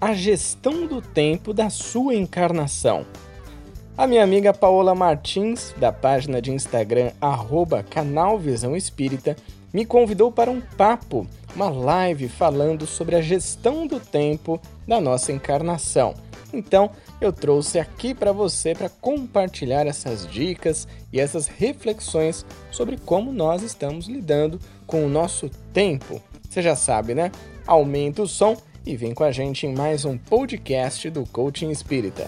A gestão do tempo da sua encarnação. A minha amiga Paola Martins, da página de Instagram arroba Canal Visão Espírita, me convidou para um papo, uma live falando sobre a gestão do tempo da nossa encarnação. Então, eu trouxe aqui para você para compartilhar essas dicas e essas reflexões sobre como nós estamos lidando com o nosso tempo. Você já sabe, né? Aumenta o som e vem com a gente em mais um podcast do Coaching Espírita.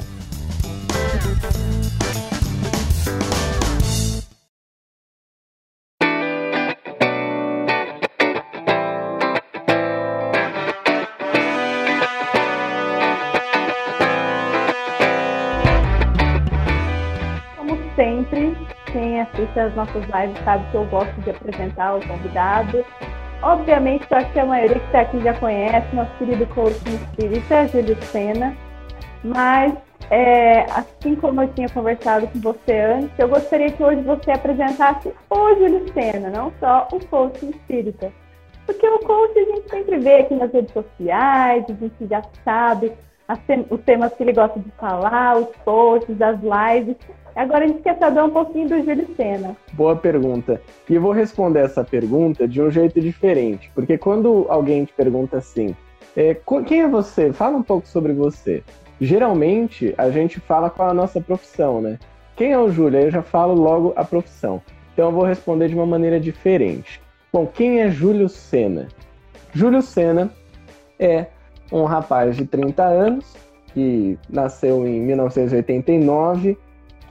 sempre, quem assiste as nossas lives sabe que eu gosto de apresentar o convidado. Obviamente, eu acho que a maioria que está aqui já conhece nosso querido coach espírita, Júlio Sena. Mas, é, assim como eu tinha conversado com você antes, eu gostaria que hoje você apresentasse o Júlio Sena, não só o coach espírita. Porque o coach a gente sempre vê aqui nas redes sociais, a gente já sabe os temas que ele gosta de falar, os posts, as lives. Agora a gente quer saber um pouquinho do Júlio Sena. Boa pergunta. E vou responder essa pergunta de um jeito diferente, porque quando alguém te pergunta assim, é, quem é você? Fala um pouco sobre você. Geralmente a gente fala qual é a nossa profissão, né? Quem é o Júlio? Aí eu já falo logo a profissão. Então eu vou responder de uma maneira diferente. Bom, quem é Júlio Sena? Júlio Sena é um rapaz de 30 anos que nasceu em 1989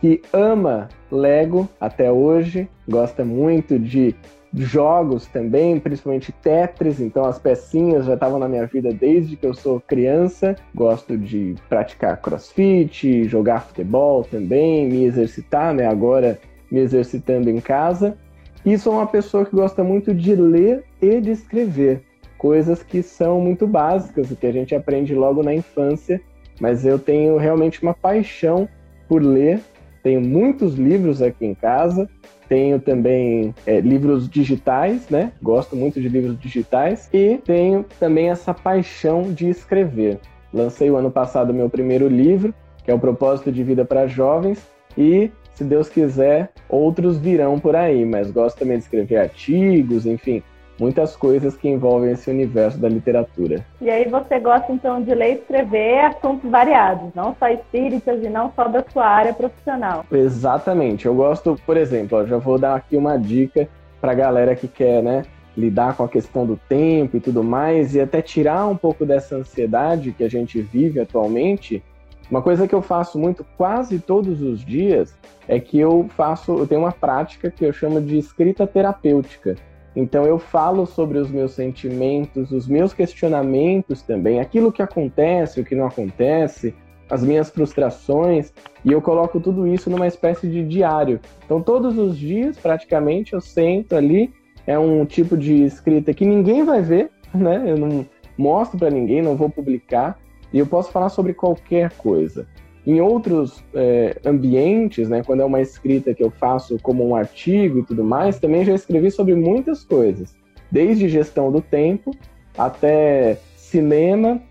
que ama Lego até hoje, gosta muito de jogos também, principalmente Tetris, então as pecinhas já estavam na minha vida desde que eu sou criança. Gosto de praticar crossfit, jogar futebol também, me exercitar, né? Agora me exercitando em casa. E sou uma pessoa que gosta muito de ler e de escrever, coisas que são muito básicas, que a gente aprende logo na infância, mas eu tenho realmente uma paixão por ler tenho muitos livros aqui em casa. Tenho também é, livros digitais, né? Gosto muito de livros digitais. E tenho também essa paixão de escrever. Lancei o ano passado meu primeiro livro, que é o Propósito de Vida para Jovens. E, se Deus quiser, outros virão por aí. Mas gosto também de escrever artigos, enfim muitas coisas que envolvem esse universo da literatura. E aí você gosta então de ler e escrever assuntos variados, não só espíritas e não só da sua área profissional. Exatamente. Eu gosto, por exemplo, ó, já vou dar aqui uma dica para galera que quer, né, lidar com a questão do tempo e tudo mais e até tirar um pouco dessa ansiedade que a gente vive atualmente. Uma coisa que eu faço muito quase todos os dias é que eu faço, eu tenho uma prática que eu chamo de escrita terapêutica então eu falo sobre os meus sentimentos, os meus questionamentos também, aquilo que acontece, o que não acontece, as minhas frustrações, e eu coloco tudo isso numa espécie de diário. Então todos os dias, praticamente, eu sento ali, é um tipo de escrita que ninguém vai ver, né? Eu não mostro para ninguém, não vou publicar, e eu posso falar sobre qualquer coisa. Em outros é, ambientes, né, quando é uma escrita que eu faço como um artigo e tudo mais, também já escrevi sobre muitas coisas, desde gestão do tempo até cinema,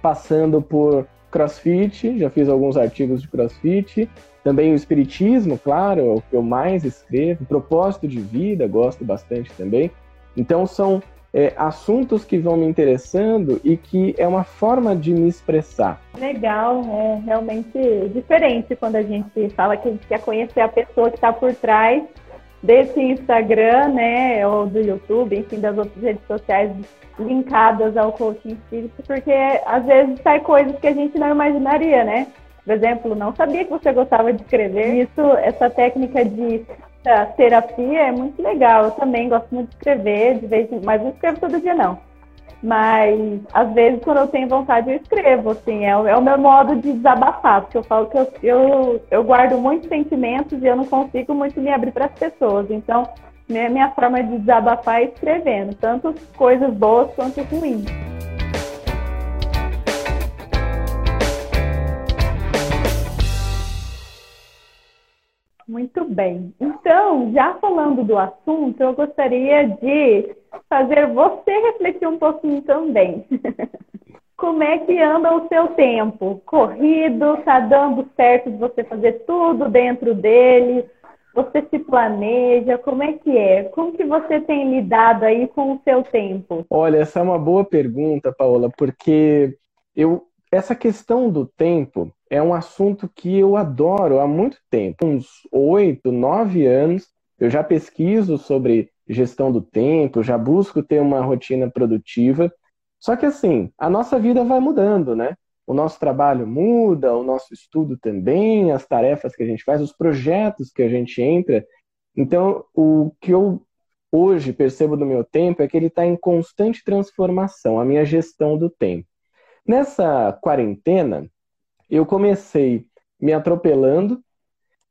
passando por crossfit, já fiz alguns artigos de crossfit, também o espiritismo, claro, é o que eu mais escrevo, propósito de vida, gosto bastante também. Então são é, assuntos que vão me interessando e que é uma forma de me expressar. Legal, é realmente diferente quando a gente fala que a gente quer conhecer a pessoa que está por trás desse Instagram, né, ou do YouTube, enfim, das outras redes sociais linkadas ao coaching espírita, porque às vezes sai coisas que a gente não imaginaria, né? Por exemplo, não sabia que você gostava de escrever. Isso, essa técnica de a terapia é muito legal. Eu também gosto muito de escrever, de vez em mas não escrevo todo dia não. Mas às vezes quando eu tenho vontade eu escrevo, assim, é o, é o meu modo de desabafar, porque eu falo que eu, eu, eu guardo muitos sentimentos e eu não consigo muito me abrir para as pessoas. Então, minha, minha forma de desabafar é escrevendo, tanto coisas boas quanto ruins. Muito bem. Então, já falando do assunto, eu gostaria de fazer você refletir um pouquinho também. como é que anda o seu tempo? Corrido, tá dando certo de você fazer tudo dentro dele? Você se planeja? Como é que é? Como que você tem lidado aí com o seu tempo? Olha, essa é uma boa pergunta, Paola, porque eu essa questão do tempo é um assunto que eu adoro há muito tempo. Uns oito, nove anos, eu já pesquiso sobre gestão do tempo, já busco ter uma rotina produtiva. Só que assim, a nossa vida vai mudando, né? O nosso trabalho muda, o nosso estudo também, as tarefas que a gente faz, os projetos que a gente entra. Então, o que eu hoje percebo do meu tempo é que ele está em constante transformação, a minha gestão do tempo. Nessa quarentena, eu comecei me atropelando,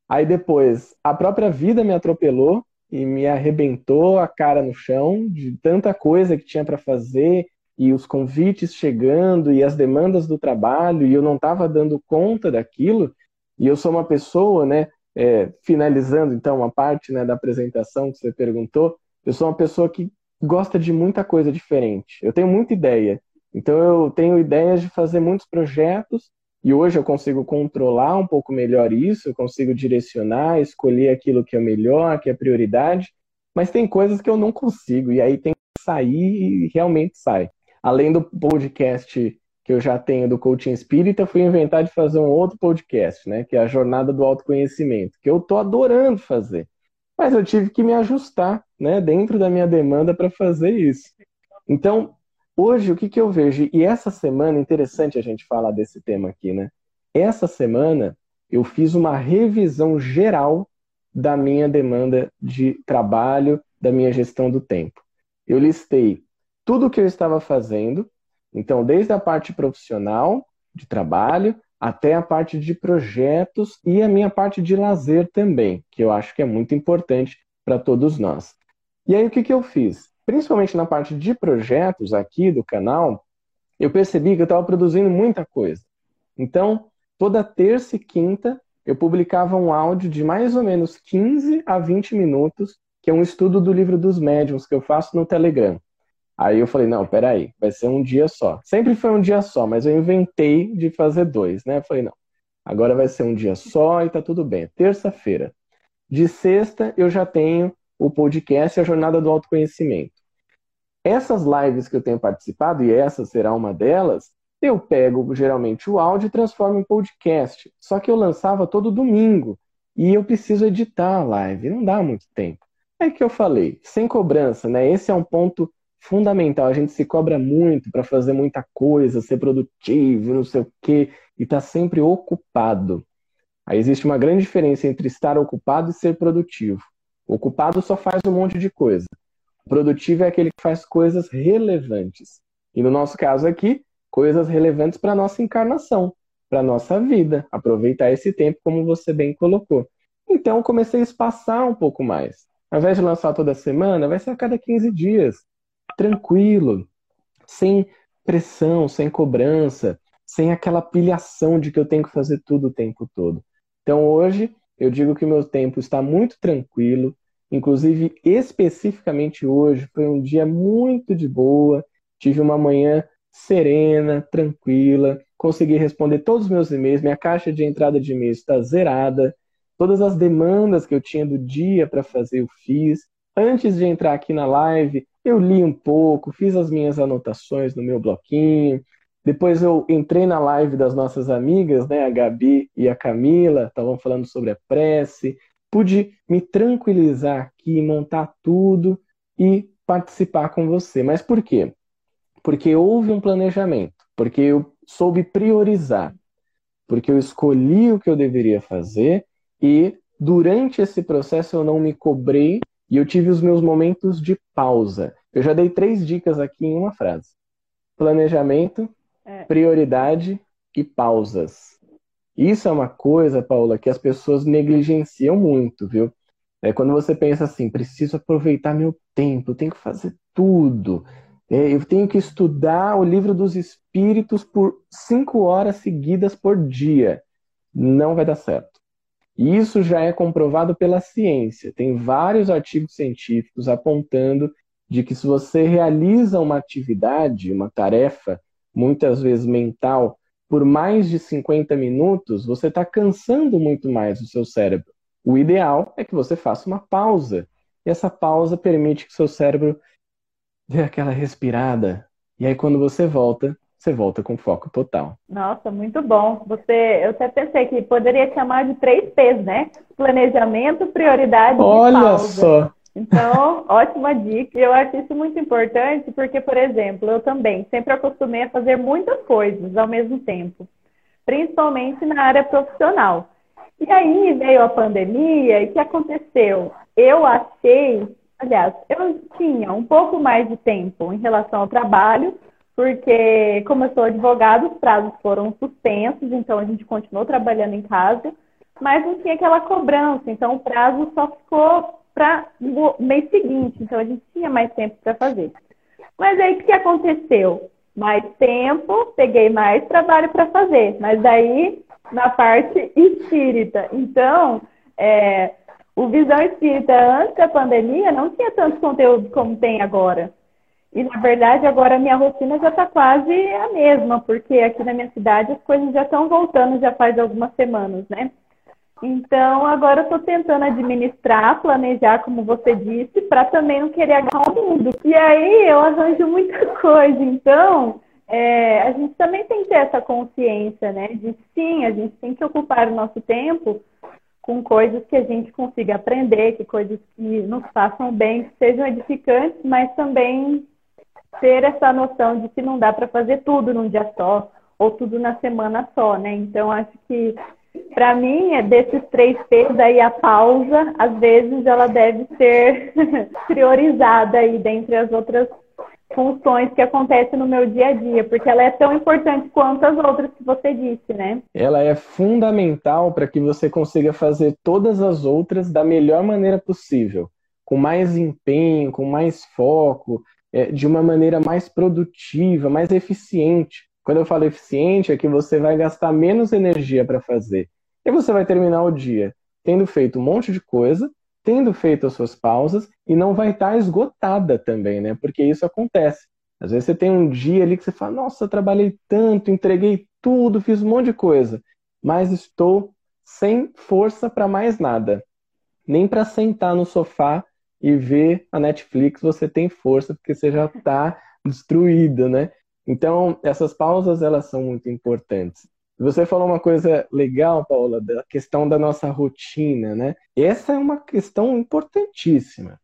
aí depois a própria vida me atropelou e me arrebentou a cara no chão de tanta coisa que tinha para fazer e os convites chegando e as demandas do trabalho e eu não estava dando conta daquilo. E eu sou uma pessoa, né? É, finalizando então a parte né, da apresentação que você perguntou, eu sou uma pessoa que gosta de muita coisa diferente. Eu tenho muita ideia. Então eu tenho ideias de fazer muitos projetos e hoje eu consigo controlar um pouco melhor isso, eu consigo direcionar, escolher aquilo que é melhor, que é prioridade, mas tem coisas que eu não consigo e aí tem que sair e realmente sai. Além do podcast que eu já tenho do Coaching Espírita, fui inventar de fazer um outro podcast, né, que é a Jornada do Autoconhecimento, que eu tô adorando fazer. Mas eu tive que me ajustar, né, dentro da minha demanda para fazer isso. Então, Hoje, o que, que eu vejo? E essa semana, interessante a gente falar desse tema aqui, né? Essa semana, eu fiz uma revisão geral da minha demanda de trabalho, da minha gestão do tempo. Eu listei tudo o que eu estava fazendo, então, desde a parte profissional, de trabalho, até a parte de projetos e a minha parte de lazer também, que eu acho que é muito importante para todos nós. E aí, o que, que eu fiz? Principalmente na parte de projetos aqui do canal, eu percebi que eu estava produzindo muita coisa. Então, toda terça e quinta, eu publicava um áudio de mais ou menos 15 a 20 minutos, que é um estudo do livro dos médiuns que eu faço no Telegram. Aí eu falei, não, peraí, vai ser um dia só. Sempre foi um dia só, mas eu inventei de fazer dois, né? Eu falei, não, agora vai ser um dia só e tá tudo bem. Terça-feira. De sexta, eu já tenho o podcast A Jornada do Autoconhecimento. Essas lives que eu tenho participado, e essa será uma delas, eu pego geralmente o áudio e transformo em podcast. Só que eu lançava todo domingo e eu preciso editar a live, não dá muito tempo. É que eu falei, sem cobrança, né? Esse é um ponto fundamental. A gente se cobra muito para fazer muita coisa, ser produtivo, não sei o quê, e tá sempre ocupado. Aí existe uma grande diferença entre estar ocupado e ser produtivo. Ocupado só faz um monte de coisa. Produtivo é aquele que faz coisas relevantes. E no nosso caso aqui, coisas relevantes para a nossa encarnação, para a nossa vida. Aproveitar esse tempo, como você bem colocou. Então, comecei a espaçar um pouco mais. Ao invés de lançar toda semana, vai ser a cada 15 dias. Tranquilo, sem pressão, sem cobrança, sem aquela pilhação de que eu tenho que fazer tudo o tempo todo. Então, hoje, eu digo que meu tempo está muito tranquilo, Inclusive, especificamente hoje, foi um dia muito de boa. Tive uma manhã serena, tranquila. Consegui responder todos os meus e-mails. Minha caixa de entrada de e-mails está zerada. Todas as demandas que eu tinha do dia para fazer, eu fiz. Antes de entrar aqui na live, eu li um pouco, fiz as minhas anotações no meu bloquinho. Depois eu entrei na live das nossas amigas, né, a Gabi e a Camila, estavam falando sobre a prece pude me tranquilizar aqui, montar tudo e participar com você. Mas por quê? Porque houve um planejamento, porque eu soube priorizar, porque eu escolhi o que eu deveria fazer e durante esse processo eu não me cobrei e eu tive os meus momentos de pausa. Eu já dei três dicas aqui em uma frase: planejamento, é. prioridade e pausas. Isso é uma coisa, Paula, que as pessoas negligenciam muito, viu? É quando você pensa assim, preciso aproveitar meu tempo, tenho que fazer tudo. É, eu tenho que estudar o livro dos espíritos por cinco horas seguidas por dia. Não vai dar certo. E isso já é comprovado pela ciência. Tem vários artigos científicos apontando de que se você realiza uma atividade, uma tarefa, muitas vezes mental, por mais de 50 minutos, você está cansando muito mais o seu cérebro. O ideal é que você faça uma pausa. E essa pausa permite que seu cérebro dê aquela respirada. E aí, quando você volta, você volta com foco total. Nossa, muito bom. Você, eu até pensei que poderia chamar de três P's, né? Planejamento, prioridade Olha e pausa. só. Então, ótima dica. Eu acho isso muito importante porque, por exemplo, eu também sempre acostumei a fazer muitas coisas ao mesmo tempo, principalmente na área profissional. E aí veio a pandemia e o que aconteceu? Eu achei, aliás, eu tinha um pouco mais de tempo em relação ao trabalho, porque, como eu sou advogado, os prazos foram suspensos, então a gente continuou trabalhando em casa, mas não tinha aquela cobrança, então o prazo só ficou para o mês seguinte, então a gente tinha mais tempo para fazer. Mas aí o que aconteceu? Mais tempo, peguei mais trabalho para fazer, mas daí na parte espírita. Então, é, o Visão Espírita antes da pandemia não tinha tanto conteúdo como tem agora. E, na verdade, agora a minha rotina já está quase a mesma, porque aqui na minha cidade as coisas já estão voltando já faz algumas semanas, né? Então, agora eu estou tentando administrar, planejar, como você disse, para também não querer agarrar o mundo. E aí eu arranjo muita coisa. Então, é, a gente também tem que ter essa consciência, né? De sim, a gente tem que ocupar o nosso tempo com coisas que a gente consiga aprender, que coisas que nos façam bem, que sejam edificantes, mas também ter essa noção de que não dá para fazer tudo num dia só ou tudo na semana só, né? Então acho que para mim é desses três P's aí a pausa, às vezes ela deve ser priorizada aí dentre as outras funções que acontecem no meu dia a dia, porque ela é tão importante quanto as outras que você disse, né? Ela é fundamental para que você consiga fazer todas as outras da melhor maneira possível, com mais empenho, com mais foco, é, de uma maneira mais produtiva, mais eficiente. Quando eu falo eficiente, é que você vai gastar menos energia para fazer. E você vai terminar o dia tendo feito um monte de coisa, tendo feito as suas pausas e não vai estar tá esgotada também, né? Porque isso acontece. Às vezes você tem um dia ali que você fala: Nossa, trabalhei tanto, entreguei tudo, fiz um monte de coisa, mas estou sem força para mais nada. Nem para sentar no sofá e ver a Netflix você tem força, porque você já está destruída, né? Então, essas pausas, elas são muito importantes. Você falou uma coisa legal, Paula, da questão da nossa rotina, né? Essa é uma questão importantíssima.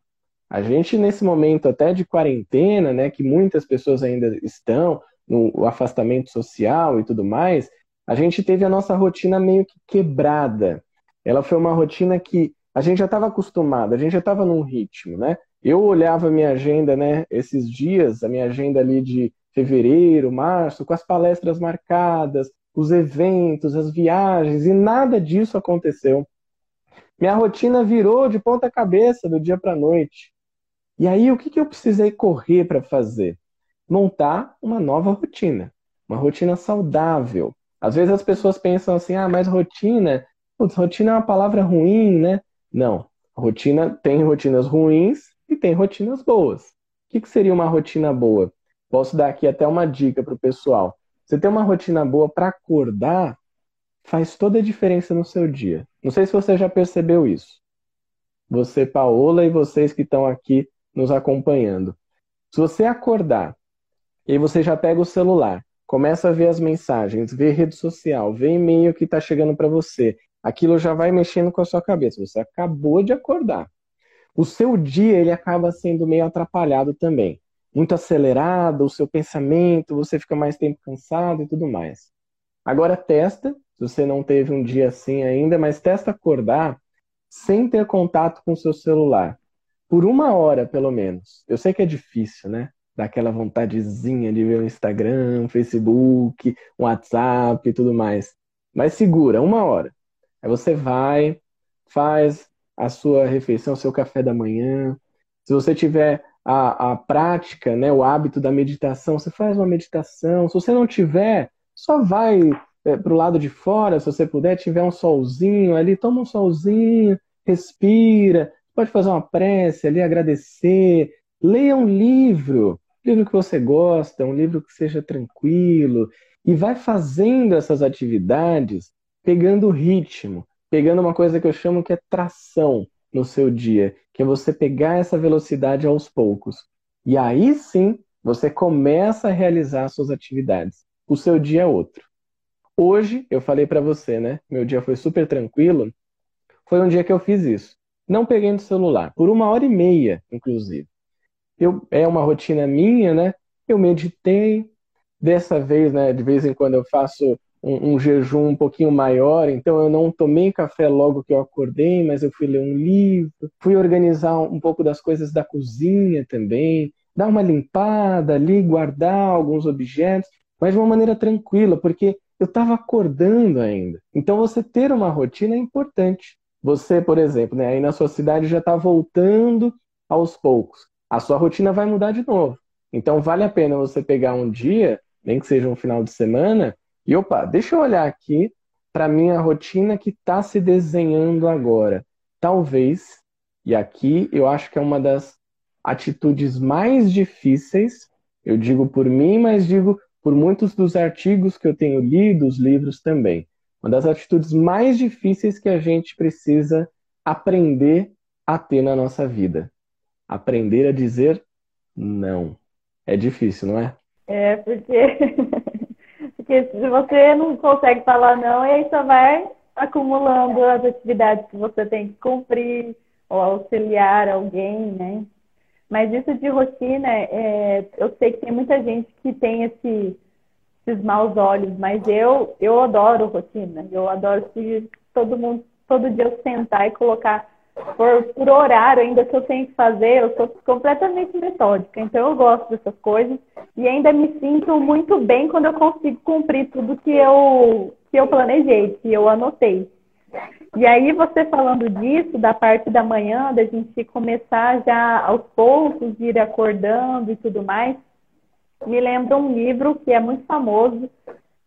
A gente, nesse momento até de quarentena, né, que muitas pessoas ainda estão no afastamento social e tudo mais, a gente teve a nossa rotina meio que quebrada. Ela foi uma rotina que a gente já estava acostumado, a gente já estava num ritmo, né? Eu olhava minha agenda, né, esses dias, a minha agenda ali de fevereiro, março, com as palestras marcadas, os eventos, as viagens, e nada disso aconteceu. Minha rotina virou de ponta cabeça do dia para a noite. E aí, o que, que eu precisei correr para fazer? Montar uma nova rotina, uma rotina saudável. Às vezes as pessoas pensam assim, ah, mas rotina, putz, rotina é uma palavra ruim, né? Não. Rotina tem rotinas ruins e tem rotinas boas. O que, que seria uma rotina boa? Posso dar aqui até uma dica para o pessoal. Você ter uma rotina boa para acordar faz toda a diferença no seu dia. Não sei se você já percebeu isso. Você, Paola, e vocês que estão aqui nos acompanhando. Se você acordar e você já pega o celular, começa a ver as mensagens, ver rede social, ver e-mail que está chegando para você, aquilo já vai mexendo com a sua cabeça. Você acabou de acordar. O seu dia ele acaba sendo meio atrapalhado também. Muito acelerado, o seu pensamento, você fica mais tempo cansado e tudo mais. Agora testa, se você não teve um dia assim ainda, mas testa acordar sem ter contato com o seu celular. Por uma hora, pelo menos. Eu sei que é difícil, né? Dá aquela vontadezinha de ver o Instagram, Facebook, WhatsApp e tudo mais. Mas segura, uma hora. Aí você vai, faz a sua refeição, seu café da manhã. Se você tiver a, a prática, né, o hábito da meditação, você faz uma meditação. Se você não tiver, só vai é, para o lado de fora, se você puder, tiver um solzinho ali, toma um solzinho, respira, pode fazer uma prece ali, agradecer, leia um livro. livro que você gosta, um livro que seja tranquilo, e vai fazendo essas atividades pegando ritmo, pegando uma coisa que eu chamo que é tração no seu dia, que é você pegar essa velocidade aos poucos. E aí sim, você começa a realizar suas atividades. O seu dia é outro. Hoje, eu falei para você, né? Meu dia foi super tranquilo. Foi um dia que eu fiz isso. Não peguei no celular, por uma hora e meia, inclusive. Eu, é uma rotina minha, né? Eu meditei. Dessa vez, né? De vez em quando eu faço um, um, jejum um pouquinho maior, então eu não tomei café logo que eu acordei, mas eu fui ler um livro, fui organizar um pouco das coisas da cozinha também, dar uma limpada ali, guardar alguns objetos, mas de uma maneira tranquila, porque eu estava acordando ainda. Então você ter uma rotina é importante. Você, por exemplo, né, aí na sua cidade já está voltando aos poucos. A sua rotina vai mudar de novo. Então vale a pena você pegar um dia, nem que seja um final de semana, e opa, deixa eu olhar aqui para minha rotina que está se desenhando agora. Talvez, e aqui eu acho que é uma das atitudes mais difíceis, eu digo por mim, mas digo por muitos dos artigos que eu tenho lido, os livros também. Uma das atitudes mais difíceis que a gente precisa aprender a ter na nossa vida. Aprender a dizer não. É difícil, não é? É, porque Porque se você não consegue falar não, e aí só vai acumulando as atividades que você tem que cumprir ou auxiliar alguém, né? Mas isso de rotina, é, eu sei que tem muita gente que tem esse, esses maus olhos, mas eu, eu adoro rotina. Eu adoro todo mundo, todo dia eu sentar e colocar por, por horário ainda que eu tenho que fazer, eu sou completamente metódica. Então eu gosto dessas coisas e ainda me sinto muito bem quando eu consigo cumprir tudo que eu, que eu planejei, que eu anotei. E aí você falando disso, da parte da manhã, da gente começar já aos poucos, ir acordando e tudo mais, me lembra um livro que é muito famoso,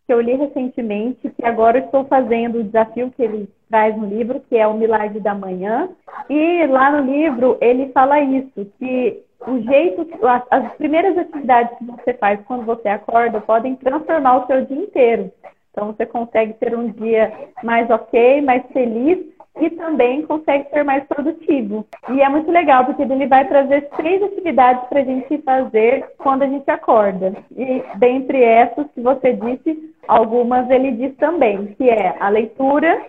que eu li recentemente, que agora estou fazendo o desafio que ele traz no livro, que é o Milagre da Manhã. E lá no livro ele fala isso, que o jeito, as primeiras atividades que você faz quando você acorda podem transformar o seu dia inteiro. Então você consegue ter um dia mais ok, mais feliz e também consegue ser mais produtivo. E é muito legal, porque ele vai trazer três atividades para a gente fazer quando a gente acorda. E dentre essas que você disse, algumas ele diz também, que é a leitura,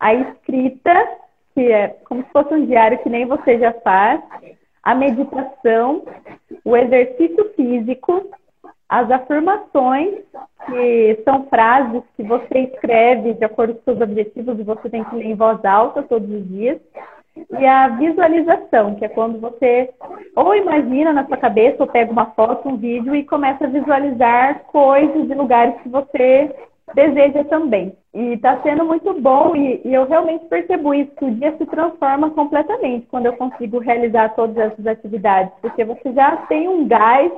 a escrita, que é como se fosse um diário que nem você já faz, a meditação, o exercício físico, as afirmações, que são frases que você escreve de acordo com seus objetivos e você tem que ler em voz alta todos os dias. E a visualização, que é quando você ou imagina na sua cabeça, ou pega uma foto, um vídeo e começa a visualizar coisas e lugares que você deseja também. E está sendo muito bom e, e, eu realmente percebo isso, que o dia se transforma completamente quando eu consigo realizar todas essas atividades, porque você já tem um gás,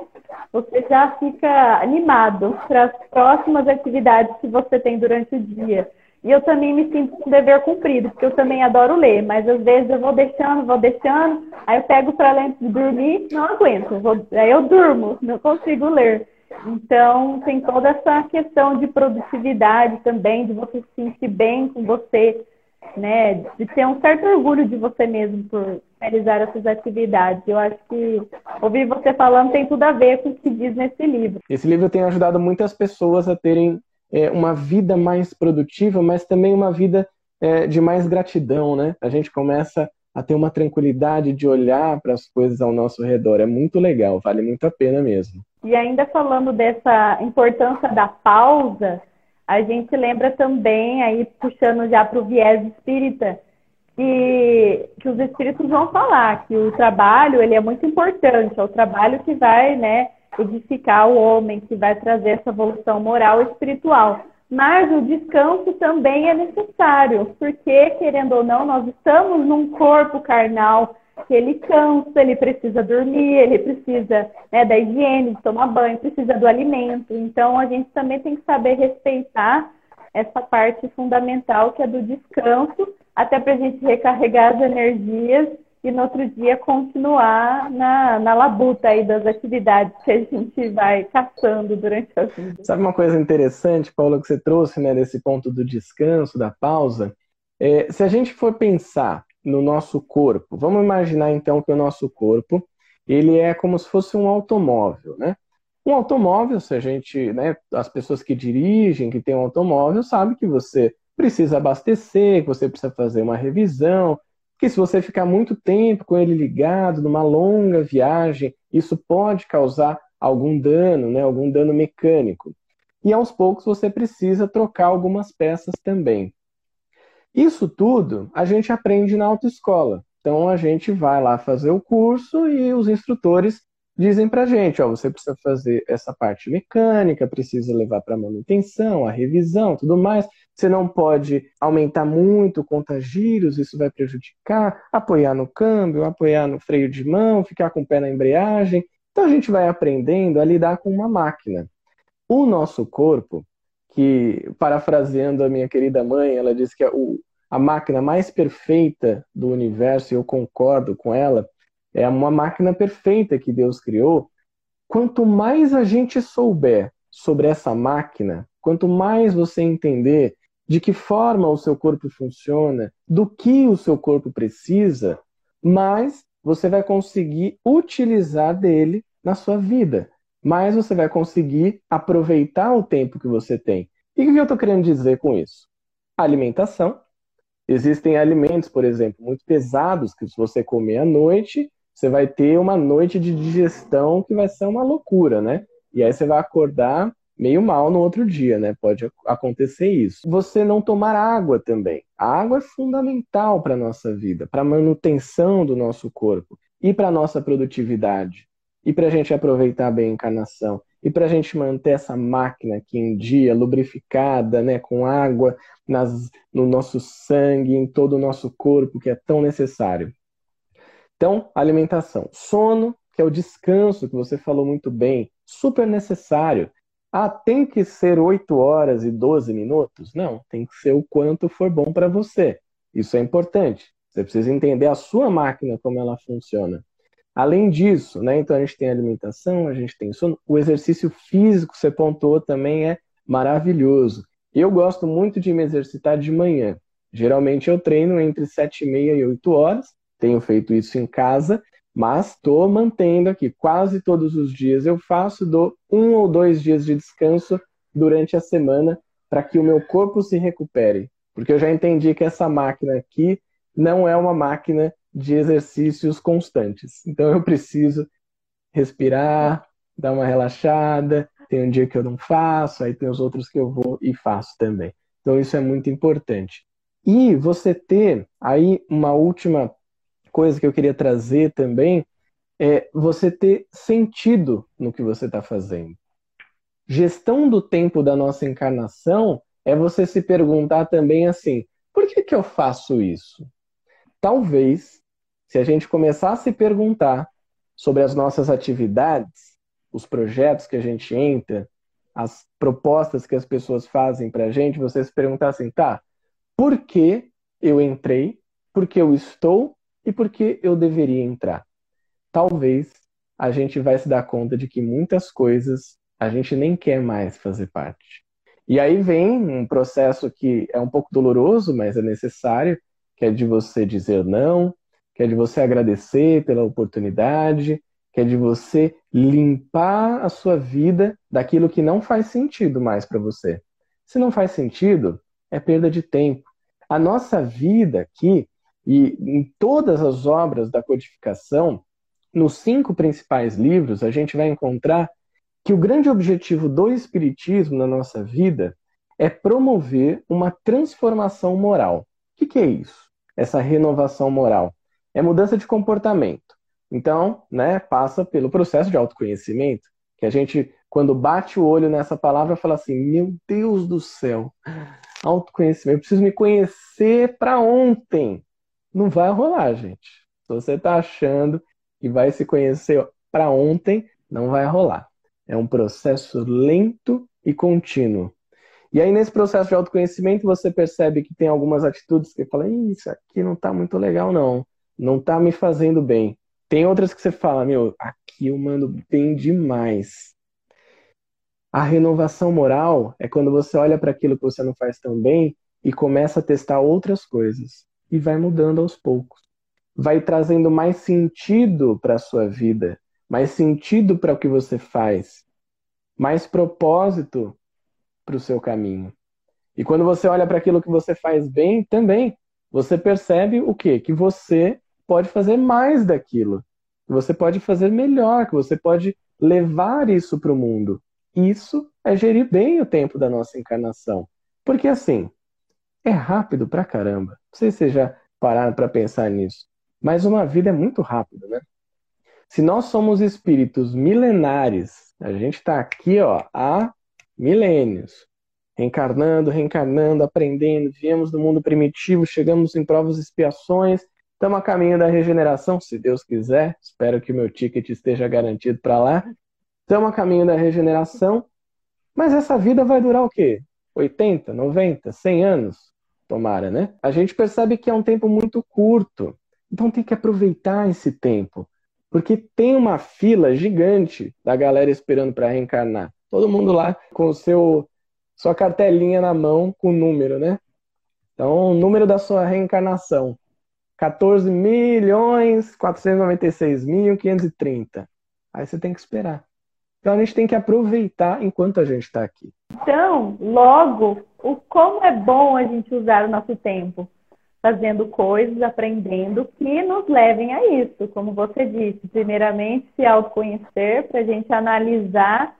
você já fica animado para as próximas atividades que você tem durante o dia. E eu também me sinto com dever cumprido, porque eu também adoro ler, mas às vezes eu vou deixando, vou deixando, aí eu pego para ler antes de dormir, não aguento, vou, aí eu durmo, não consigo ler. Então, tem toda essa questão de produtividade também, de você se sentir bem com você, né? De ter um certo orgulho de você mesmo por realizar essas atividades. Eu acho que ouvir você falando tem tudo a ver com o que diz nesse livro. Esse livro tem ajudado muitas pessoas a terem é, uma vida mais produtiva, mas também uma vida é, de mais gratidão, né? A gente começa a ter uma tranquilidade de olhar para as coisas ao nosso redor. É muito legal, vale muito a pena mesmo. E ainda falando dessa importância da pausa, a gente lembra também, aí puxando já para o viés espírita, que, que os espíritos vão falar que o trabalho ele é muito importante, é o trabalho que vai né, edificar o homem, que vai trazer essa evolução moral e espiritual. Mas o descanso também é necessário, porque, querendo ou não, nós estamos num corpo carnal que ele cansa, ele precisa dormir, ele precisa né, da higiene, de tomar banho, precisa do alimento. Então, a gente também tem que saber respeitar essa parte fundamental que é do descanso, até para a gente recarregar as energias e no outro dia continuar na, na labuta aí das atividades que a gente vai caçando durante a vida. Sabe uma coisa interessante, Paula, que você trouxe, né, desse ponto do descanso, da pausa? É, se a gente for pensar no nosso corpo, vamos imaginar então que o nosso corpo ele é como se fosse um automóvel, né? Um automóvel, se a gente, né, as pessoas que dirigem, que têm um automóvel, sabem que você precisa abastecer, que você precisa fazer uma revisão, que se você ficar muito tempo com ele ligado, numa longa viagem, isso pode causar algum dano, né, algum dano mecânico. E aos poucos você precisa trocar algumas peças também. Isso tudo a gente aprende na autoescola. Então a gente vai lá fazer o curso e os instrutores dizem para gente, ó, você precisa fazer essa parte mecânica, precisa levar para manutenção, a revisão, tudo mais. Você não pode aumentar muito o contagiros, isso vai prejudicar, apoiar no câmbio, apoiar no freio de mão, ficar com o pé na embreagem. Então a gente vai aprendendo a lidar com uma máquina. O nosso corpo, que parafraseando a minha querida mãe, ela disse que a, o, a máquina mais perfeita do universo, e eu concordo com ela, é uma máquina perfeita que Deus criou. Quanto mais a gente souber sobre essa máquina, quanto mais você entender de que forma o seu corpo funciona, do que o seu corpo precisa, mais você vai conseguir utilizar dele na sua vida. Mais você vai conseguir aproveitar o tempo que você tem. E o que eu estou querendo dizer com isso? alimentação. Existem alimentos, por exemplo, muito pesados que se você comer à noite, você vai ter uma noite de digestão que vai ser uma loucura, né? E aí você vai acordar meio mal no outro dia, né? Pode acontecer isso. Você não tomar água também. A água é fundamental para a nossa vida, para a manutenção do nosso corpo e para a nossa produtividade. E para a gente aproveitar bem a encarnação. E para a gente manter essa máquina aqui em dia, lubrificada, né, com água nas, no nosso sangue, em todo o nosso corpo, que é tão necessário. Então, alimentação. Sono, que é o descanso, que você falou muito bem, super necessário. Ah, tem que ser 8 horas e 12 minutos? Não, tem que ser o quanto for bom para você. Isso é importante. Você precisa entender a sua máquina, como ela funciona. Além disso, né, então a gente tem alimentação, a gente tem sono. O exercício físico, você pontuou, também é maravilhoso. Eu gosto muito de me exercitar de manhã. Geralmente eu treino entre 7 e meia e 8 horas tenho feito isso em casa, mas estou mantendo aqui. Quase todos os dias eu faço, dou um ou dois dias de descanso durante a semana para que o meu corpo se recupere. Porque eu já entendi que essa máquina aqui não é uma máquina de exercícios constantes. Então eu preciso respirar, dar uma relaxada. Tem um dia que eu não faço, aí tem os outros que eu vou e faço também. Então isso é muito importante. E você ter aí uma última coisa que eu queria trazer também é você ter sentido no que você está fazendo. Gestão do tempo da nossa encarnação é você se perguntar também assim: por que, que eu faço isso? Talvez, se a gente começar a se perguntar sobre as nossas atividades, os projetos que a gente entra, as propostas que as pessoas fazem para a gente, você se perguntar assim: tá, por que eu entrei? Por que eu estou? e por que eu deveria entrar? Talvez a gente vai se dar conta de que muitas coisas a gente nem quer mais fazer parte. E aí vem um processo que é um pouco doloroso, mas é necessário, que é de você dizer não, que é de você agradecer pela oportunidade, que é de você limpar a sua vida daquilo que não faz sentido mais para você. Se não faz sentido, é perda de tempo. A nossa vida aqui, e em todas as obras da codificação, nos cinco principais livros, a gente vai encontrar que o grande objetivo do Espiritismo na nossa vida é promover uma transformação moral. O que, que é isso? Essa renovação moral? É mudança de comportamento. Então, né, passa pelo processo de autoconhecimento, que a gente, quando bate o olho nessa palavra, fala assim: meu Deus do céu, autoconhecimento, eu preciso me conhecer para ontem não vai rolar, gente. Se você está achando que vai se conhecer para ontem, não vai rolar. É um processo lento e contínuo. E aí, nesse processo de autoconhecimento, você percebe que tem algumas atitudes que fala, isso aqui não está muito legal, não. Não tá me fazendo bem. Tem outras que você fala, meu, aqui eu mando bem demais. A renovação moral é quando você olha para aquilo que você não faz tão bem e começa a testar outras coisas e vai mudando aos poucos. Vai trazendo mais sentido para a sua vida, mais sentido para o que você faz, mais propósito para o seu caminho. E quando você olha para aquilo que você faz bem, também você percebe o quê? Que você pode fazer mais daquilo, que você pode fazer melhor, que você pode levar isso para o mundo. Isso é gerir bem o tempo da nossa encarnação. Porque assim, é rápido pra caramba. Não sei se vocês já pararam para pensar nisso. Mas uma vida é muito rápida, né? Se nós somos espíritos milenares, a gente está aqui ó, há milênios, reencarnando, reencarnando, aprendendo, viemos do mundo primitivo, chegamos em provas e expiações, estamos a caminho da regeneração, se Deus quiser. Espero que o meu ticket esteja garantido para lá. Estamos a caminho da regeneração, mas essa vida vai durar o quê? 80, 90, 100 anos? Tomara, né? A gente percebe que é um tempo muito curto, então tem que aproveitar esse tempo, porque tem uma fila gigante da galera esperando para reencarnar. Todo mundo lá com o seu sua cartelinha na mão com o número, né? Então, o número da sua reencarnação: 14 milhões 496 mil 530. Aí você tem que esperar. Então a gente tem que aproveitar enquanto a gente está aqui. Então, logo, o como é bom a gente usar o nosso tempo fazendo coisas, aprendendo que nos levem a isso, como você disse. Primeiramente, se autoconhecer para a gente analisar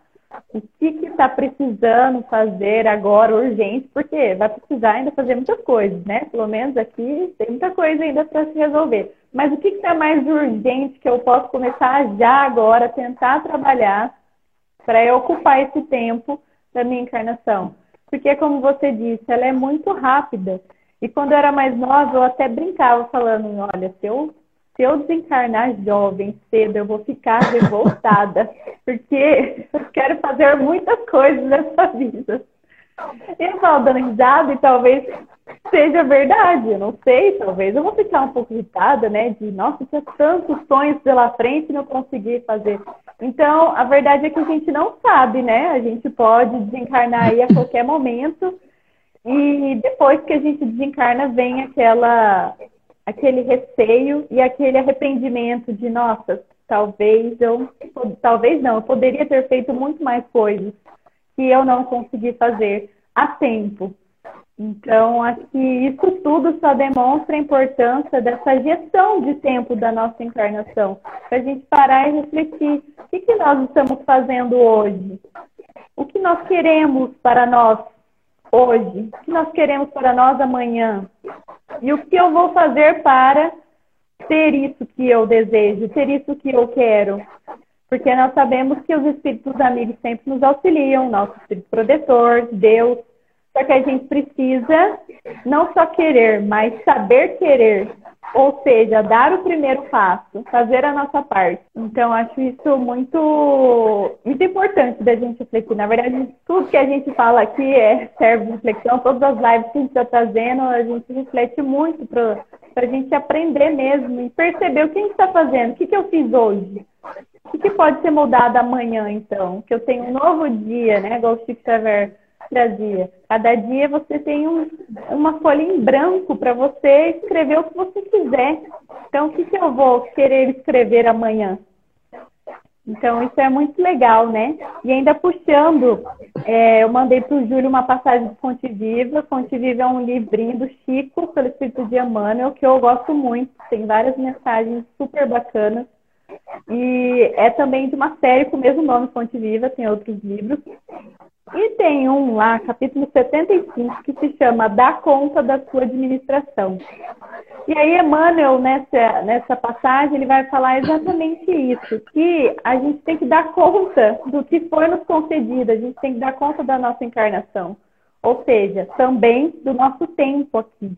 o que está precisando fazer agora, urgente, porque vai precisar ainda fazer muitas coisas, né? Pelo menos aqui tem muita coisa ainda para se resolver. Mas o que está mais urgente que eu posso começar já agora, tentar trabalhar para ocupar esse tempo da minha encarnação. Porque, como você disse, ela é muito rápida. E quando eu era mais nova, eu até brincava falando: olha, se eu, se eu desencarnar jovem, cedo, eu vou ficar revoltada. porque eu quero fazer muitas coisas nessa vida. Eu falo dando risada e talvez seja verdade, eu não sei, talvez eu vou ficar um pouco irritada, né? De, nossa, tinha tantos sonhos pela frente e não consegui fazer. Então, a verdade é que a gente não sabe, né? A gente pode desencarnar aí a qualquer momento e depois que a gente desencarna vem aquela aquele receio e aquele arrependimento de, nossa, talvez eu talvez não, eu poderia ter feito muito mais coisas que eu não consegui fazer a tempo. Então, acho que isso tudo só demonstra a importância dessa gestão de tempo da nossa encarnação, para a gente parar e refletir o que, que nós estamos fazendo hoje, o que nós queremos para nós hoje, o que nós queremos para nós amanhã, e o que eu vou fazer para ter isso que eu desejo, ter isso que eu quero. Porque nós sabemos que os espíritos amigos sempre nos auxiliam, nosso espírito protetor, Deus. Só que a gente precisa não só querer, mas saber querer. Ou seja, dar o primeiro passo, fazer a nossa parte. Então, acho isso muito, muito importante da gente refletir. Na verdade, tudo que a gente fala aqui é, serve de reflexão. Todas as lives que a gente está trazendo, a gente reflete muito para a gente aprender mesmo e perceber o que a gente está fazendo, o que, que eu fiz hoje o que pode ser mudado amanhã, então? Que eu tenho um novo dia, né? Igual o Chico trazia. Cada dia você tem um, uma folha em branco para você escrever o que você quiser. Então, o que, que eu vou querer escrever amanhã? Então, isso é muito legal, né? E ainda puxando, é, eu mandei para o Júlio uma passagem de Fonte Viva. Fonte Viva é um livrinho do Chico, pelo Espírito de Emmanuel, que eu gosto muito. Tem várias mensagens super bacanas. E é também de uma série com o mesmo nome, Fonte Viva, tem outros livros. E tem um lá, capítulo 75, que se chama Dá conta da sua administração. E aí, Emmanuel, nessa, nessa passagem, ele vai falar exatamente isso: que a gente tem que dar conta do que foi nos concedido, a gente tem que dar conta da nossa encarnação. Ou seja, também do nosso tempo aqui.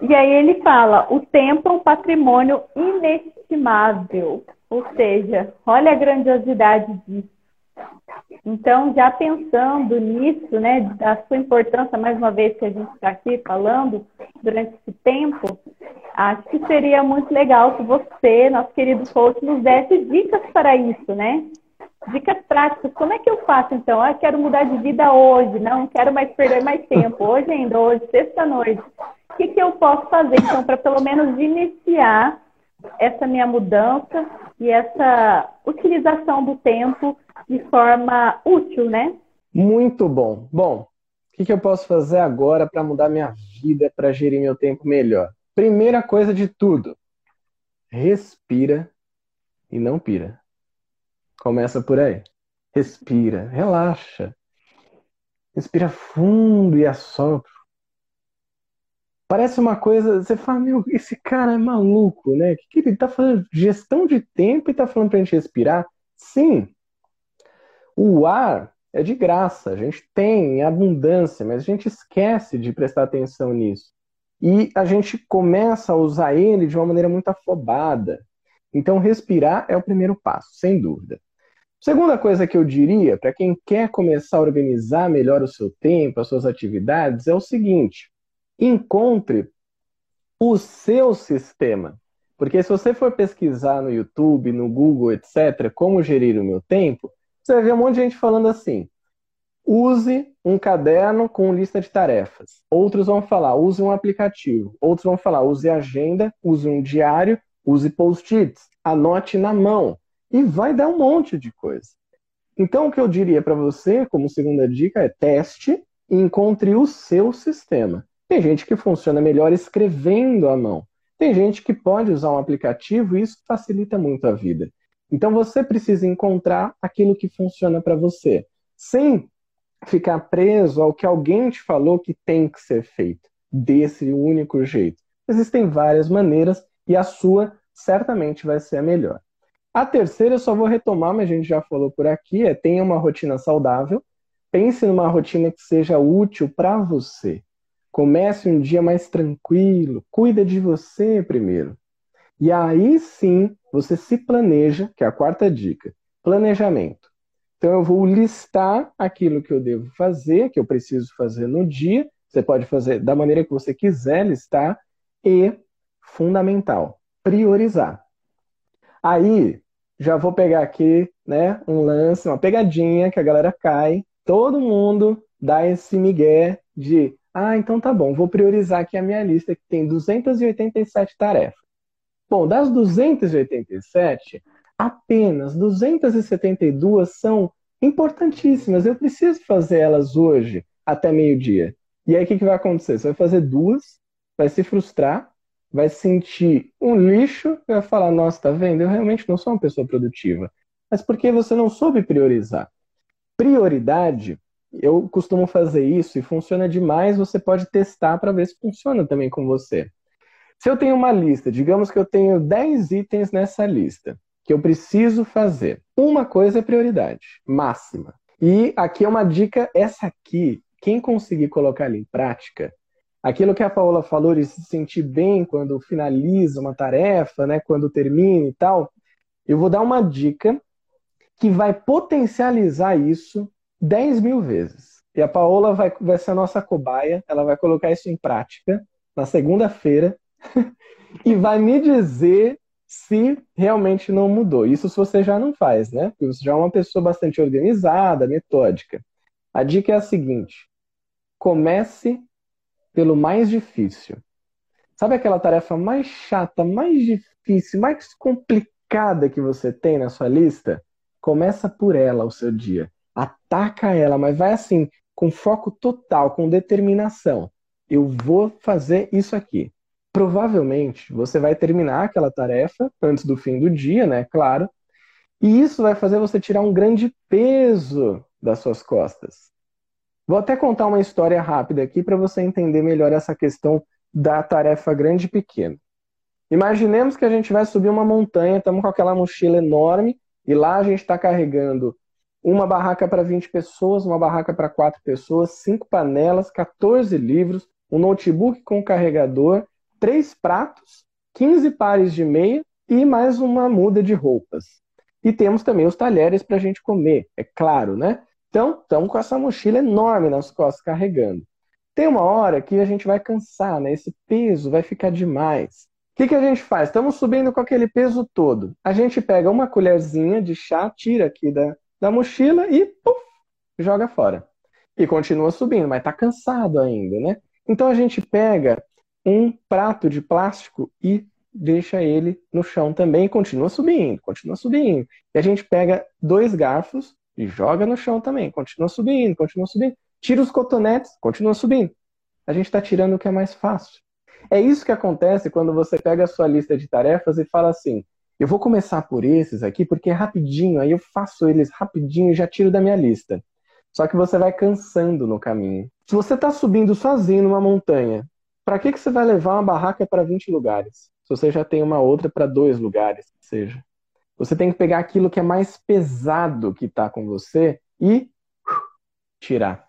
E aí ele fala: o tempo é um patrimônio inestimável. Ou seja, olha a grandiosidade disso. Então, já pensando nisso, né, da sua importância, mais uma vez que a gente está aqui falando, durante esse tempo, acho que seria muito legal se você, nosso querido coach, nos desse dicas para isso, né? Dicas práticas. Como é que eu faço, então? Ah, quero mudar de vida hoje, não quero mais perder mais tempo. Hoje ainda, hoje, sexta-noite. O que, que eu posso fazer, então, para pelo menos iniciar essa minha mudança e essa utilização do tempo de forma útil, né? Muito bom. Bom, o que, que eu posso fazer agora para mudar minha vida, para gerir meu tempo melhor? Primeira coisa de tudo, respira e não pira. Começa por aí. Respira, relaxa. Respira fundo e assopra. Parece uma coisa, você fala, meu, esse cara é maluco, né? Que, que ele tá fazendo gestão de tempo e tá falando pra gente respirar? Sim. O ar é de graça, a gente tem em abundância, mas a gente esquece de prestar atenção nisso. E a gente começa a usar ele de uma maneira muito afobada. Então, respirar é o primeiro passo, sem dúvida. Segunda coisa que eu diria para quem quer começar a organizar melhor o seu tempo, as suas atividades, é o seguinte: encontre o seu sistema. Porque se você for pesquisar no YouTube, no Google, etc., como gerir o meu tempo, você ver um monte de gente falando assim: use um caderno com lista de tarefas. Outros vão falar, use um aplicativo. Outros vão falar, use agenda, use um diário, use post-its, anote na mão e vai dar um monte de coisa. Então, o que eu diria para você, como segunda dica, é teste e encontre o seu sistema. Tem gente que funciona melhor escrevendo à mão. Tem gente que pode usar um aplicativo e isso facilita muito a vida. Então, você precisa encontrar aquilo que funciona para você, sem ficar preso ao que alguém te falou que tem que ser feito, desse único jeito. Existem várias maneiras e a sua certamente vai ser a melhor. A terceira eu só vou retomar, mas a gente já falou por aqui, é tenha uma rotina saudável. Pense numa rotina que seja útil para você. Comece um dia mais tranquilo, cuida de você primeiro. E aí sim, você se planeja, que é a quarta dica. Planejamento. Então eu vou listar aquilo que eu devo fazer, que eu preciso fazer no dia. Você pode fazer da maneira que você quiser listar e fundamental, priorizar. Aí já vou pegar aqui, né, um lance, uma pegadinha que a galera cai, todo mundo dá esse migué de, ah, então tá bom, vou priorizar aqui a minha lista que tem 287 tarefas. Bom, das 287, apenas 272 são importantíssimas. Eu preciso fazer elas hoje até meio-dia. E aí o que, que vai acontecer? Você vai fazer duas, vai se frustrar, vai sentir um lixo e vai falar: Nossa, tá vendo? Eu realmente não sou uma pessoa produtiva. Mas porque você não soube priorizar. Prioridade, eu costumo fazer isso e funciona demais. Você pode testar para ver se funciona também com você. Se eu tenho uma lista, digamos que eu tenho 10 itens nessa lista que eu preciso fazer. Uma coisa é prioridade máxima. E aqui é uma dica, essa aqui, quem conseguir colocar em prática, aquilo que a Paola falou de se sentir bem quando finaliza uma tarefa, né, quando termina e tal, eu vou dar uma dica que vai potencializar isso 10 mil vezes. E a Paola vai, vai ser a nossa cobaia, ela vai colocar isso em prática na segunda-feira e vai me dizer se realmente não mudou. Isso se você já não faz, né? Porque você já é uma pessoa bastante organizada, metódica. A dica é a seguinte: comece pelo mais difícil. Sabe aquela tarefa mais chata, mais difícil, mais complicada que você tem na sua lista? Começa por ela o seu dia. Ataca ela, mas vai assim, com foco total, com determinação. Eu vou fazer isso aqui. Provavelmente você vai terminar aquela tarefa antes do fim do dia, né? Claro. E isso vai fazer você tirar um grande peso das suas costas. Vou até contar uma história rápida aqui para você entender melhor essa questão da tarefa grande e pequena. Imaginemos que a gente vai subir uma montanha, estamos com aquela mochila enorme e lá a gente está carregando uma barraca para 20 pessoas, uma barraca para 4 pessoas, cinco panelas, 14 livros, um notebook com carregador, três pratos, 15 pares de meia e mais uma muda de roupas. E temos também os talheres para a gente comer, é claro, né? Então, estamos com essa mochila enorme nas costas carregando. Tem uma hora que a gente vai cansar, né? Esse peso vai ficar demais. O que, que a gente faz? Estamos subindo com aquele peso todo. A gente pega uma colherzinha de chá, tira aqui da, da mochila e puff, joga fora. E continua subindo, mas está cansado ainda, né? Então a gente pega um prato de plástico e deixa ele no chão também continua subindo, continua subindo. E a gente pega dois garfos e joga no chão também, continua subindo, continua subindo. Tira os cotonetes, continua subindo. A gente está tirando o que é mais fácil. É isso que acontece quando você pega a sua lista de tarefas e fala assim: eu vou começar por esses aqui porque é rapidinho, aí eu faço eles rapidinho e já tiro da minha lista. Só que você vai cansando no caminho. Se você está subindo sozinho numa montanha, para que, que você vai levar uma barraca para 20 lugares? Se você já tem uma outra para dois lugares, seja. Você tem que pegar aquilo que é mais pesado que está com você e tirar.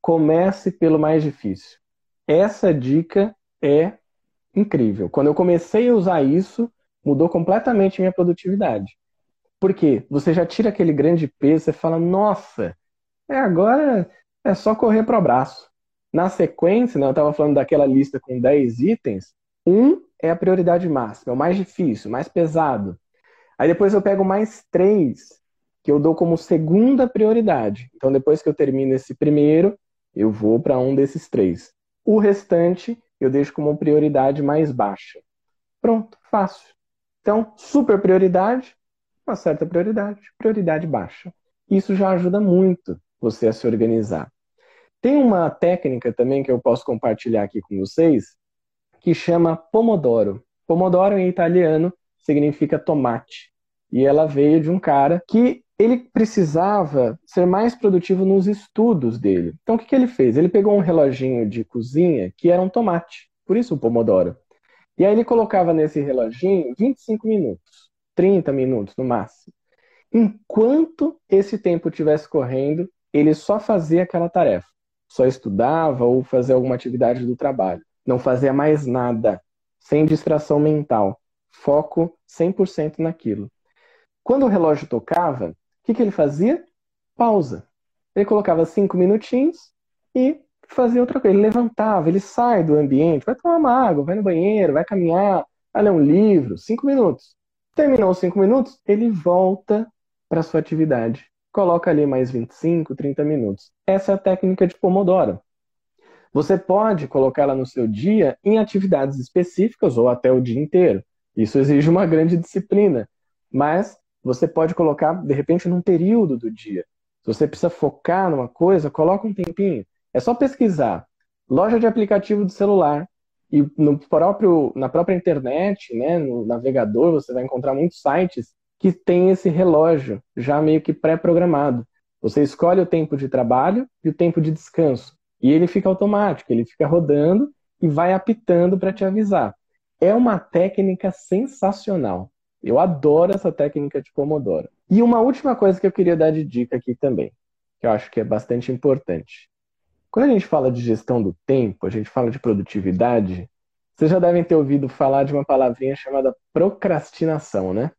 Comece pelo mais difícil. Essa dica é incrível. Quando eu comecei a usar isso, mudou completamente minha produtividade. Por quê? Você já tira aquele grande peso, você fala, nossa, é agora é só correr para o abraço. Na sequência, né, eu estava falando daquela lista com 10 itens, um é a prioridade máxima, é o mais difícil, o mais pesado. Aí depois eu pego mais três, que eu dou como segunda prioridade. Então depois que eu termino esse primeiro, eu vou para um desses três. O restante eu deixo como prioridade mais baixa. Pronto, fácil. Então, super prioridade, uma certa prioridade, prioridade baixa. Isso já ajuda muito você a se organizar. Tem uma técnica também que eu posso compartilhar aqui com vocês, que chama Pomodoro. Pomodoro em italiano significa tomate. E ela veio de um cara que ele precisava ser mais produtivo nos estudos dele. Então o que, que ele fez? Ele pegou um reloginho de cozinha que era um tomate, por isso o Pomodoro. E aí ele colocava nesse reloginho 25 minutos, 30 minutos no máximo. Enquanto esse tempo estivesse correndo, ele só fazia aquela tarefa. Só estudava ou fazia alguma atividade do trabalho. Não fazia mais nada, sem distração mental. Foco 100% naquilo. Quando o relógio tocava, que, que ele fazia? Pausa. Ele colocava cinco minutinhos e fazia outra coisa. Ele levantava, ele sai do ambiente, vai tomar uma água, vai no banheiro, vai caminhar, vai ler um livro, cinco minutos. Terminou os cinco minutos, ele volta para sua atividade. Coloca ali mais 25, 30 minutos. Essa é a técnica de Pomodoro. Você pode colocá-la no seu dia em atividades específicas ou até o dia inteiro. Isso exige uma grande disciplina, mas você pode colocar, de repente, num período do dia. Se você precisa focar numa coisa, coloca um tempinho. É só pesquisar. Loja de aplicativo do celular. E no próprio, na própria internet, né, no navegador, você vai encontrar muitos sites que têm esse relógio já meio que pré-programado. Você escolhe o tempo de trabalho e o tempo de descanso. E ele fica automático, ele fica rodando e vai apitando para te avisar. É uma técnica sensacional. Eu adoro essa técnica de Pomodoro. E uma última coisa que eu queria dar de dica aqui também, que eu acho que é bastante importante. Quando a gente fala de gestão do tempo, a gente fala de produtividade, vocês já devem ter ouvido falar de uma palavrinha chamada procrastinação, né?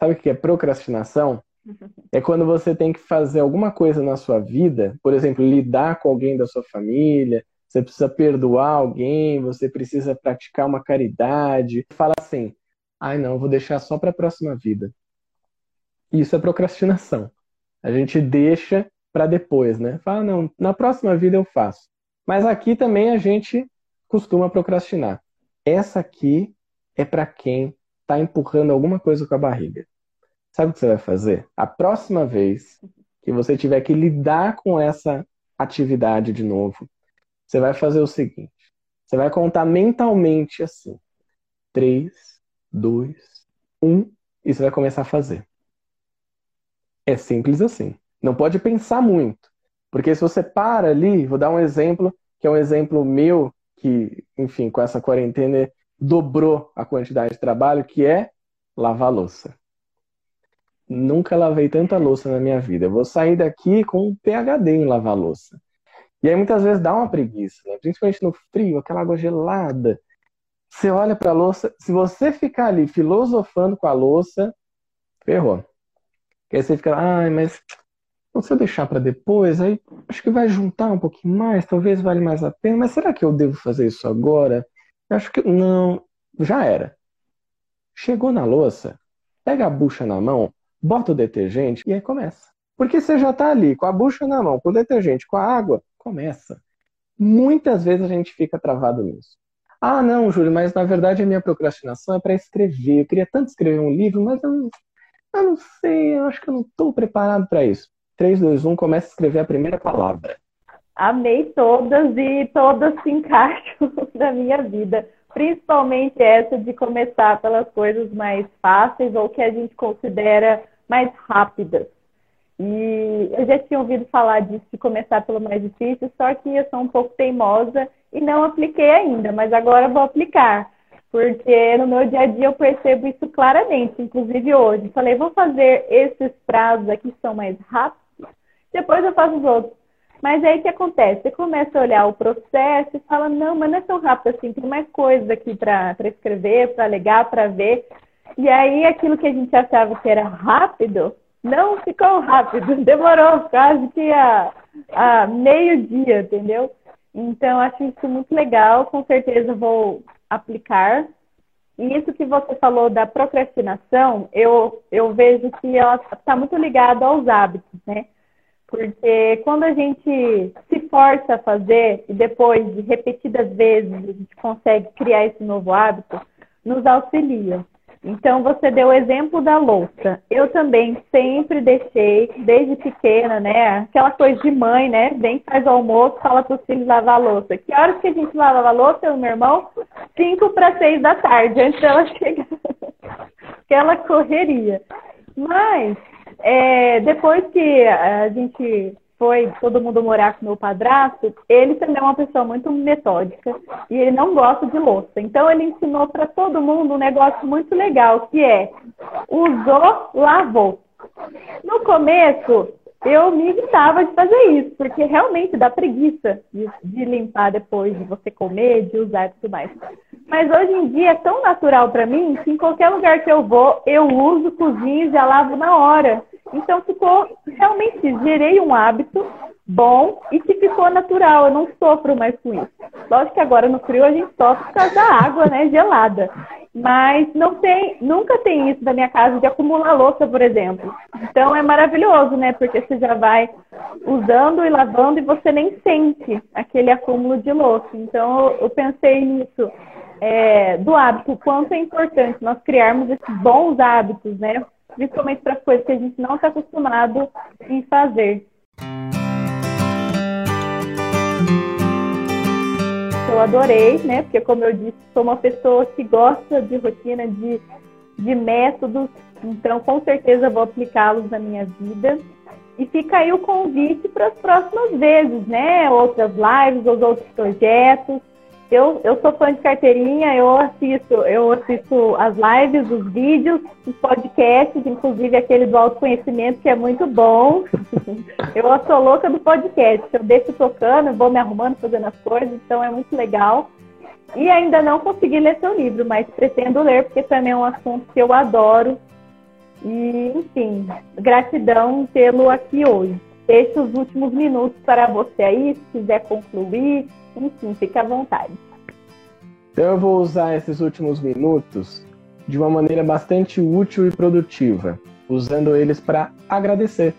Sabe o que é procrastinação? É quando você tem que fazer alguma coisa na sua vida, por exemplo, lidar com alguém da sua família, você precisa perdoar alguém, você precisa praticar uma caridade. Fala assim: Ai, não, vou deixar só para a próxima vida. Isso é procrastinação. A gente deixa para depois, né? Fala, não, na próxima vida eu faço. Mas aqui também a gente costuma procrastinar. Essa aqui é para quem está empurrando alguma coisa com a barriga. Sabe o que você vai fazer? A próxima vez que você tiver que lidar com essa atividade de novo, você vai fazer o seguinte: você vai contar mentalmente assim: três, dois, um, e você vai começar a fazer. É simples assim. Não pode pensar muito. Porque se você para ali, vou dar um exemplo, que é um exemplo meu, que, enfim, com essa quarentena dobrou a quantidade de trabalho, que é lavar louça. Nunca lavei tanta louça na minha vida. Eu vou sair daqui com um PHD em lavar louça. E aí muitas vezes dá uma preguiça, né? principalmente no frio, aquela água gelada. Você olha para a louça, se você ficar ali filosofando com a louça, ferrou. Porque aí você fica, ai, mas se eu deixar para depois, aí acho que vai juntar um pouquinho mais, talvez vale mais a pena, mas será que eu devo fazer isso agora? Eu acho que não. já era. Chegou na louça, pega a bucha na mão, bota o detergente e aí começa. Porque você já está ali com a bucha na mão, com o detergente, com a água, começa. Muitas vezes a gente fica travado nisso. Ah, não, Júlio, mas na verdade a minha procrastinação é para escrever. Eu queria tanto escrever um livro, mas eu, eu não sei, eu acho que eu não estou preparado para isso. 3, 2, 1, começa a escrever a primeira palavra. Amei todas e todas se encaixam na minha vida. Principalmente essa de começar pelas coisas mais fáceis ou que a gente considera mais rápidas. E eu já tinha ouvido falar disso, de começar pelo mais difícil, só que eu sou um pouco teimosa e não apliquei ainda, mas agora vou aplicar. Porque no meu dia a dia eu percebo isso claramente, inclusive hoje. Falei, vou fazer esses prazos aqui que são mais rápidos, depois eu faço os outros. Mas aí o que acontece? Você começa a olhar o processo e fala, não, mas não é tão rápido assim, tem mais coisas aqui para escrever, para alegar, para ver. E aí aquilo que a gente achava que era rápido, não ficou rápido, demorou quase que a, a meio-dia, entendeu? Então, acho isso muito legal, com certeza vou aplicar. E isso que você falou da procrastinação, eu, eu vejo que ela está muito ligada aos hábitos, né? Porque quando a gente se força a fazer e depois de repetidas vezes a gente consegue criar esse novo hábito, nos auxilia. Então, você deu o exemplo da louça. Eu também sempre deixei, desde pequena, né? Aquela coisa de mãe, né? Vem, faz o almoço, fala para os filhos lavar a louça. Que horas que a gente lavava a louça, eu e meu irmão? Cinco para seis da tarde, antes dela chegar. Aquela correria. Mas, é, depois que a gente foi todo mundo morar com meu padrasto, ele também é uma pessoa muito metódica e ele não gosta de louça. Então ele ensinou para todo mundo um negócio muito legal, que é usou, lavou. No começo, eu me irritava de fazer isso, porque realmente dá preguiça de, de, limpar depois de você comer, de usar e tudo mais. Mas hoje em dia é tão natural para mim que em qualquer lugar que eu vou, eu uso, cozinho e já lavo na hora. Então ficou, realmente, gerei um hábito bom e que ficou natural, eu não sofro mais com isso. Lógico que agora no frio a gente sofre por causa da água, né, gelada. Mas não tem, nunca tem isso na minha casa de acumular louça, por exemplo. Então é maravilhoso, né? Porque você já vai usando e lavando e você nem sente aquele acúmulo de louça. Então eu pensei nisso, é, do hábito, quanto é importante nós criarmos esses bons hábitos, né? Principalmente para coisas que a gente não está acostumado em fazer. eu adorei, né? Porque, como eu disse, sou uma pessoa que gosta de rotina, de, de métodos, então com certeza vou aplicá-los na minha vida. E fica aí o convite para as próximas vezes, né? Outras lives, os outros projetos. Eu, eu sou fã de carteirinha, eu assisto, eu assisto as lives, os vídeos, os podcasts, inclusive aquele do autoconhecimento, que é muito bom. eu sou louca do podcast. Eu deixo tocando, vou me arrumando, fazendo as coisas, então é muito legal. E ainda não consegui ler seu livro, mas pretendo ler, porque também é um assunto que eu adoro. E, enfim, gratidão tê-lo aqui hoje. Deixo os últimos minutos para você aí, se quiser concluir enfim, fique à vontade. Então eu vou usar esses últimos minutos de uma maneira bastante útil e produtiva, usando eles para agradecer,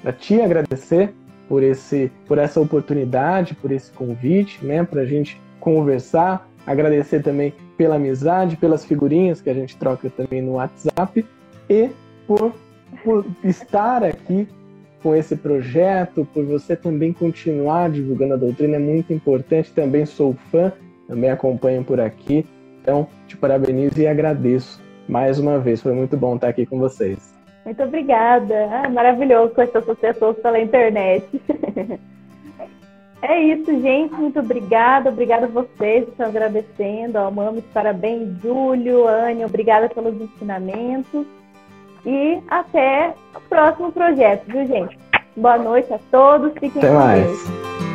para te agradecer por esse, por essa oportunidade, por esse convite, né, para a gente conversar, agradecer também pela amizade, pelas figurinhas que a gente troca também no WhatsApp e por, por estar aqui com esse projeto, por você também continuar divulgando a doutrina, é muito importante. Também sou fã, também acompanho por aqui. Então, te parabenizo e agradeço mais uma vez. Foi muito bom estar aqui com vocês. Muito obrigada. Ah, maravilhoso com essas pessoas pela internet. É isso, gente. Muito obrigada. Obrigada a vocês. Estou agradecendo ao Mames. Parabéns, Júlio, Anne. Obrigada pelos ensinamentos. E até o próximo projeto, viu, gente? Boa noite a todos. Fiquem até mais. Deus.